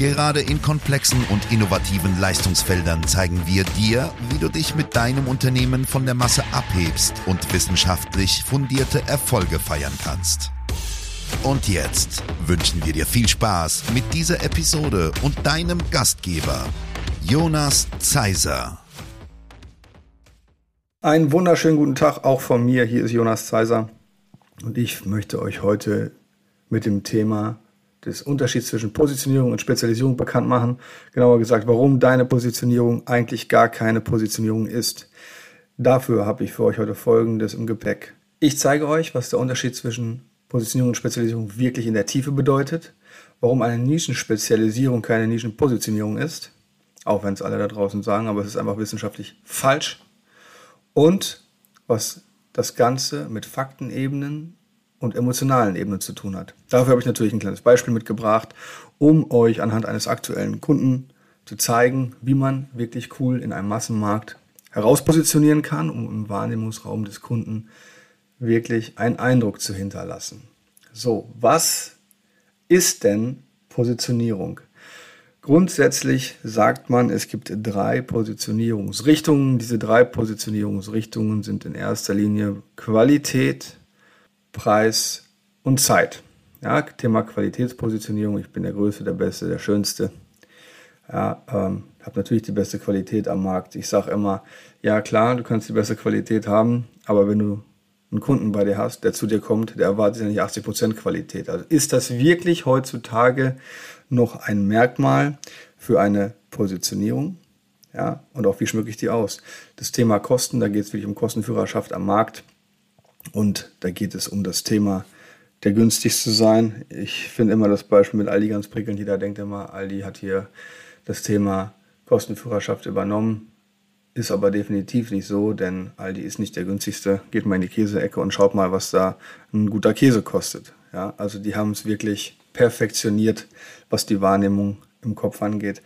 Gerade in komplexen und innovativen Leistungsfeldern zeigen wir dir, wie du dich mit deinem Unternehmen von der Masse abhebst und wissenschaftlich fundierte Erfolge feiern kannst. Und jetzt wünschen wir dir viel Spaß mit dieser Episode und deinem Gastgeber, Jonas Zeiser. Einen wunderschönen guten Tag auch von mir. Hier ist Jonas Zeiser und ich möchte euch heute mit dem Thema des Unterschieds zwischen Positionierung und Spezialisierung bekannt machen. Genauer gesagt, warum deine Positionierung eigentlich gar keine Positionierung ist. Dafür habe ich für euch heute Folgendes im Gepäck. Ich zeige euch, was der Unterschied zwischen Positionierung und Spezialisierung wirklich in der Tiefe bedeutet, warum eine Nischenspezialisierung keine Nischenpositionierung ist, auch wenn es alle da draußen sagen, aber es ist einfach wissenschaftlich falsch und was das Ganze mit Faktenebenen und emotionalen Ebenen zu tun hat. Dafür habe ich natürlich ein kleines Beispiel mitgebracht, um euch anhand eines aktuellen Kunden zu zeigen, wie man wirklich cool in einem Massenmarkt herauspositionieren kann, um im Wahrnehmungsraum des Kunden wirklich einen Eindruck zu hinterlassen. So, was ist denn Positionierung? Grundsätzlich sagt man, es gibt drei Positionierungsrichtungen. Diese drei Positionierungsrichtungen sind in erster Linie Qualität, Preis und Zeit. Ja, Thema Qualitätspositionierung, ich bin der Größte, der Beste, der Schönste. Ja, ähm, habe natürlich die beste Qualität am Markt. Ich sage immer, ja klar, du kannst die beste Qualität haben, aber wenn du einen Kunden bei dir hast, der zu dir kommt, der erwartet ja nicht 80% Qualität. Also ist das wirklich heutzutage noch ein Merkmal für eine Positionierung. Ja, und auch wie schmücke ich die aus? Das Thema Kosten, da geht es wirklich um Kostenführerschaft am Markt. Und da geht es um das Thema der günstigste sein. Ich finde immer das Beispiel mit Aldi ganz prickelnd. Jeder denkt immer, Aldi hat hier das Thema Kostenführerschaft übernommen. Ist aber definitiv nicht so, denn Aldi ist nicht der günstigste. Geht mal in die Käseecke und schaut mal, was da ein guter Käse kostet. Ja, also die haben es wirklich perfektioniert, was die Wahrnehmung im Kopf angeht.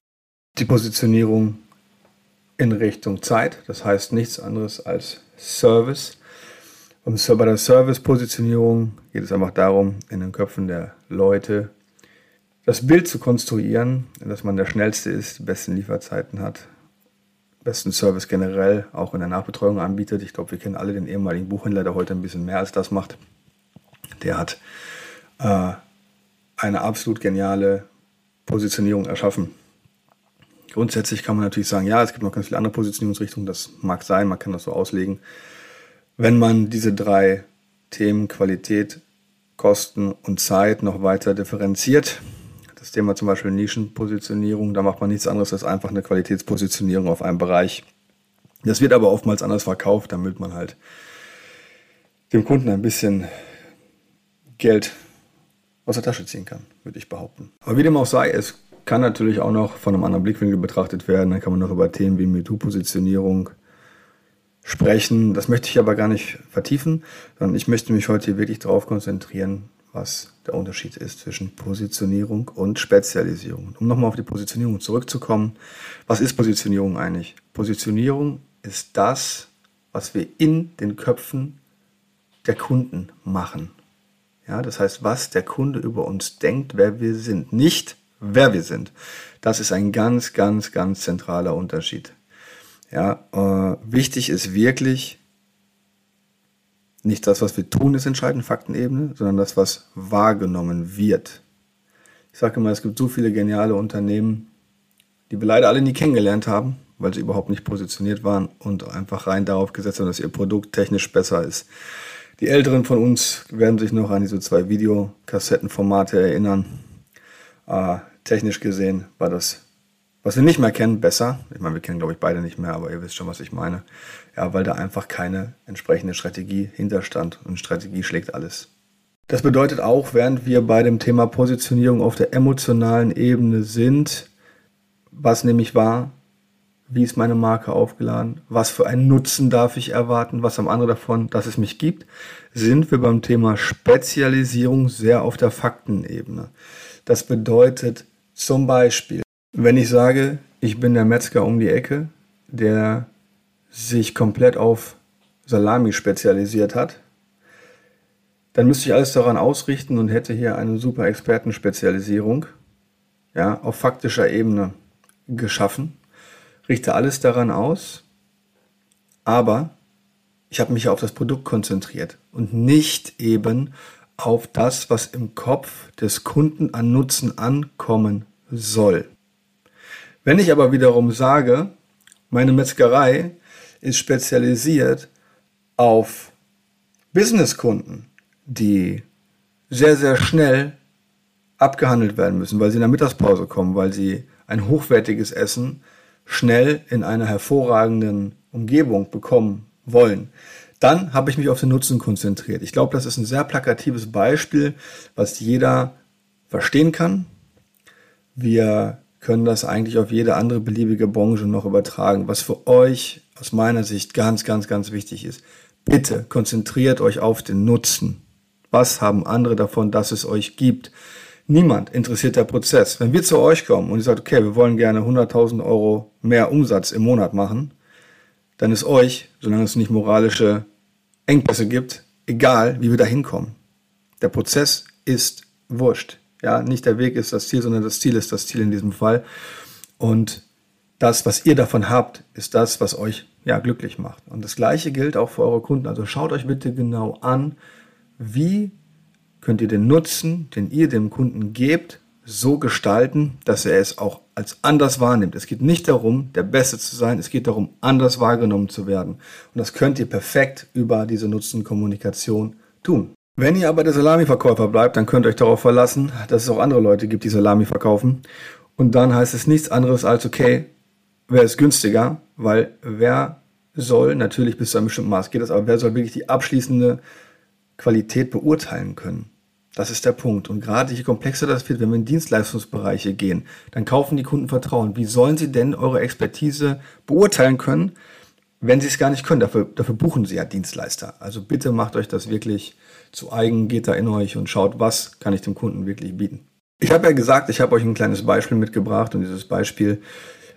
Die Positionierung in Richtung Zeit, das heißt nichts anderes als Service. Und bei der Service-Positionierung geht es einfach darum, in den Köpfen der Leute das Bild zu konstruieren, dass man der Schnellste ist, die besten Lieferzeiten hat, besten Service generell auch in der Nachbetreuung anbietet. Ich glaube, wir kennen alle den ehemaligen Buchhändler, der heute ein bisschen mehr als das macht. Der hat äh, eine absolut geniale Positionierung erschaffen. Grundsätzlich kann man natürlich sagen, ja, es gibt noch ganz viele andere Positionierungsrichtungen, das mag sein, man kann das so auslegen. Wenn man diese drei Themen Qualität, Kosten und Zeit noch weiter differenziert, das Thema zum Beispiel Nischenpositionierung, da macht man nichts anderes als einfach eine Qualitätspositionierung auf einem Bereich. Das wird aber oftmals anders verkauft, damit man halt dem Kunden ein bisschen Geld aus der Tasche ziehen kann, würde ich behaupten. Aber wie dem auch sei, es kann natürlich auch noch von einem anderen Blickwinkel betrachtet werden. Dann kann man noch über Themen wie MeToo-Positionierung sprechen. Das möchte ich aber gar nicht vertiefen, sondern ich möchte mich heute wirklich darauf konzentrieren, was der Unterschied ist zwischen Positionierung und Spezialisierung. Um nochmal auf die Positionierung zurückzukommen, was ist Positionierung eigentlich? Positionierung ist das, was wir in den Köpfen der Kunden machen. Ja, das heißt, was der Kunde über uns denkt, wer wir sind, nicht wer wir sind. Das ist ein ganz, ganz, ganz zentraler Unterschied. Ja, äh, wichtig ist wirklich nicht das, was wir tun, ist entscheidend, Faktenebene, sondern das, was wahrgenommen wird. Ich sage immer, es gibt so viele geniale Unternehmen, die wir leider alle nie kennengelernt haben, weil sie überhaupt nicht positioniert waren und einfach rein darauf gesetzt haben, dass ihr Produkt technisch besser ist. Die Älteren von uns werden sich noch an diese zwei Videokassettenformate erinnern. Äh, technisch gesehen war das, was wir nicht mehr kennen, besser. Ich meine, wir kennen, glaube ich, beide nicht mehr, aber ihr wisst schon, was ich meine. Ja, weil da einfach keine entsprechende Strategie hinterstand. Und Strategie schlägt alles. Das bedeutet auch, während wir bei dem Thema Positionierung auf der emotionalen Ebene sind, was nämlich war, wie ist meine Marke aufgeladen, was für einen Nutzen darf ich erwarten, was am andere davon, dass es mich gibt, sind wir beim Thema Spezialisierung sehr auf der Faktenebene. Das bedeutet zum Beispiel, wenn ich sage, ich bin der Metzger um die Ecke, der sich komplett auf Salami spezialisiert hat, dann müsste ich alles daran ausrichten und hätte hier eine super Expertenspezialisierung ja, auf faktischer Ebene geschaffen, richte alles daran aus, aber ich habe mich auf das Produkt konzentriert und nicht eben auf das, was im Kopf des Kunden an Nutzen ankommen soll. Wenn ich aber wiederum sage, meine Metzgerei ist spezialisiert auf Businesskunden, die sehr, sehr schnell abgehandelt werden müssen, weil sie in der Mittagspause kommen, weil sie ein hochwertiges Essen schnell in einer hervorragenden Umgebung bekommen wollen. Dann habe ich mich auf den Nutzen konzentriert. Ich glaube, das ist ein sehr plakatives Beispiel, was jeder verstehen kann. Wir können das eigentlich auf jede andere beliebige Branche noch übertragen. Was für euch aus meiner Sicht ganz, ganz, ganz wichtig ist. Bitte konzentriert euch auf den Nutzen. Was haben andere davon, dass es euch gibt? Niemand interessiert der Prozess. Wenn wir zu euch kommen und ihr sagt, okay, wir wollen gerne 100.000 Euro mehr Umsatz im Monat machen, dann ist euch, solange es nicht moralische Engpässe gibt, egal, wie wir da hinkommen. Der Prozess ist wurscht. Ja, nicht der Weg ist das Ziel, sondern das Ziel ist das Ziel in diesem Fall. Und das, was ihr davon habt, ist das, was euch ja glücklich macht. Und das Gleiche gilt auch für eure Kunden. Also schaut euch bitte genau an, wie könnt ihr den Nutzen, den ihr dem Kunden gebt, so gestalten, dass er es auch als anders wahrnimmt. Es geht nicht darum, der Beste zu sein, es geht darum, anders wahrgenommen zu werden. Und das könnt ihr perfekt über diese Nutzenkommunikation tun. Wenn ihr aber der Salami-Verkäufer bleibt, dann könnt ihr euch darauf verlassen, dass es auch andere Leute gibt, die Salami verkaufen. Und dann heißt es nichts anderes als, okay, wer ist günstiger? Weil wer soll, natürlich bis zu einem bestimmten Maß geht das, aber wer soll wirklich die abschließende Qualität beurteilen können. Das ist der Punkt. Und gerade je komplexer das wird, wenn wir in Dienstleistungsbereiche gehen, dann kaufen die Kunden Vertrauen. Wie sollen sie denn eure Expertise beurteilen können, wenn sie es gar nicht können? Dafür, dafür buchen sie ja Dienstleister. Also bitte macht euch das wirklich zu eigen, geht da in euch und schaut, was kann ich dem Kunden wirklich bieten. Ich habe ja gesagt, ich habe euch ein kleines Beispiel mitgebracht und dieses Beispiel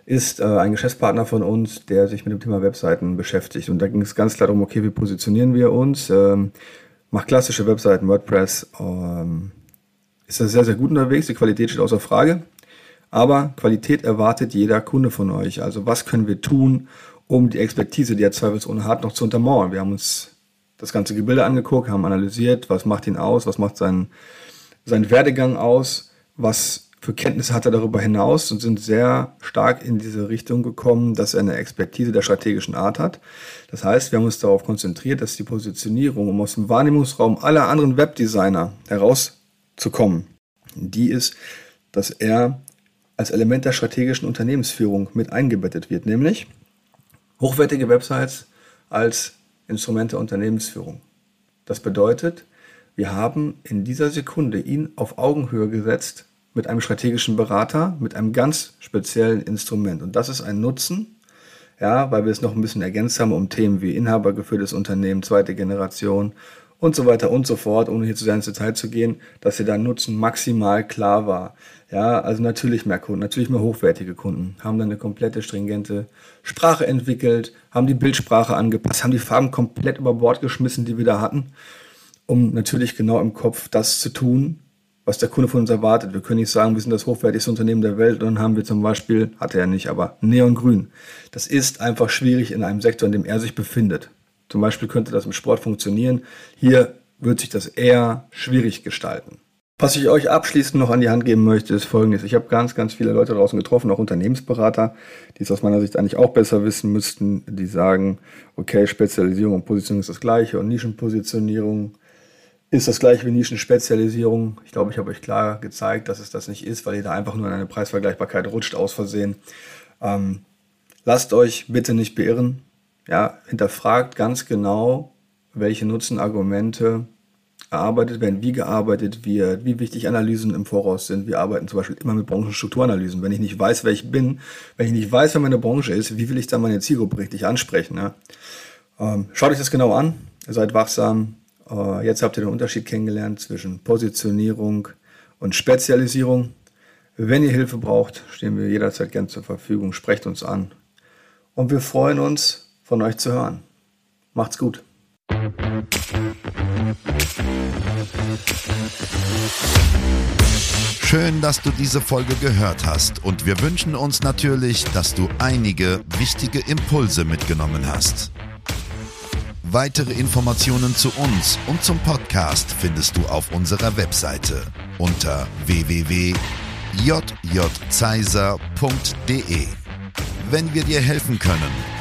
ist äh, ein Geschäftspartner von uns, der sich mit dem Thema Webseiten beschäftigt. Und da ging es ganz klar darum, okay, wie positionieren wir uns? Ähm, macht klassische Webseiten, WordPress, ähm, ist da sehr, sehr gut unterwegs. Die Qualität steht außer Frage. Aber Qualität erwartet jeder Kunde von euch. Also was können wir tun, um die Expertise, die er zweifelsohne hat, noch zu untermauern? Wir haben uns das ganze Gebilde angeguckt, haben analysiert, was macht ihn aus, was macht seinen, seinen Werdegang aus, was für Kenntnisse hat er darüber hinaus und sind sehr stark in diese Richtung gekommen, dass er eine Expertise der strategischen Art hat. Das heißt, wir haben uns darauf konzentriert, dass die Positionierung, um aus dem Wahrnehmungsraum aller anderen Webdesigner herauszukommen, die ist, dass er als Element der strategischen Unternehmensführung mit eingebettet wird, nämlich hochwertige Websites als Instrument der Unternehmensführung. Das bedeutet, wir haben in dieser Sekunde ihn auf Augenhöhe gesetzt mit einem strategischen Berater, mit einem ganz speziellen Instrument. Und das ist ein Nutzen, ja, weil wir es noch ein bisschen ergänzt haben um Themen wie inhabergeführtes Unternehmen, zweite Generation und so weiter und so fort, ohne hier zu sehr ins Detail zu gehen, dass hier der Nutzen maximal klar war. Ja, also natürlich mehr Kunden, natürlich mehr hochwertige Kunden, haben dann eine komplette stringente Sprache entwickelt, haben die Bildsprache angepasst, haben die Farben komplett über Bord geschmissen, die wir da hatten, um natürlich genau im Kopf das zu tun, was der Kunde von uns erwartet. Wir können nicht sagen, wir sind das hochwertigste Unternehmen der Welt und dann haben wir zum Beispiel, hat er ja nicht, aber Neongrün. Das ist einfach schwierig in einem Sektor, in dem er sich befindet. Zum Beispiel könnte das im Sport funktionieren. Hier wird sich das eher schwierig gestalten. Was ich euch abschließend noch an die Hand geben möchte, ist folgendes. Ich habe ganz, ganz viele Leute draußen getroffen, auch Unternehmensberater, die es aus meiner Sicht eigentlich auch besser wissen müssten, die sagen, okay, Spezialisierung und Positionierung ist das gleiche und Nischenpositionierung ist das gleiche wie Nischenspezialisierung. Ich glaube, ich habe euch klar gezeigt, dass es das nicht ist, weil ihr da einfach nur in eine Preisvergleichbarkeit rutscht aus Versehen. Ähm, lasst euch bitte nicht beirren. Ja, hinterfragt ganz genau, welche Nutzenargumente erarbeitet werden, wie gearbeitet wird, wie wichtig Analysen im Voraus sind. Wir arbeiten zum Beispiel immer mit Branchenstrukturanalysen. Wenn ich nicht weiß, wer ich bin, wenn ich nicht weiß, wer meine Branche ist, wie will ich dann meine Zielgruppe richtig ansprechen? Ja? Ähm, schaut euch das genau an, seid wachsam. Äh, jetzt habt ihr den Unterschied kennengelernt zwischen Positionierung und Spezialisierung. Wenn ihr Hilfe braucht, stehen wir jederzeit gern zur Verfügung. Sprecht uns an. Und wir freuen uns, von euch zu hören. Macht's gut. Schön, dass du diese Folge gehört hast und wir wünschen uns natürlich, dass du einige wichtige Impulse mitgenommen hast. Weitere Informationen zu uns und zum Podcast findest du auf unserer Webseite unter www.jjzeiser.de. Wenn wir dir helfen können,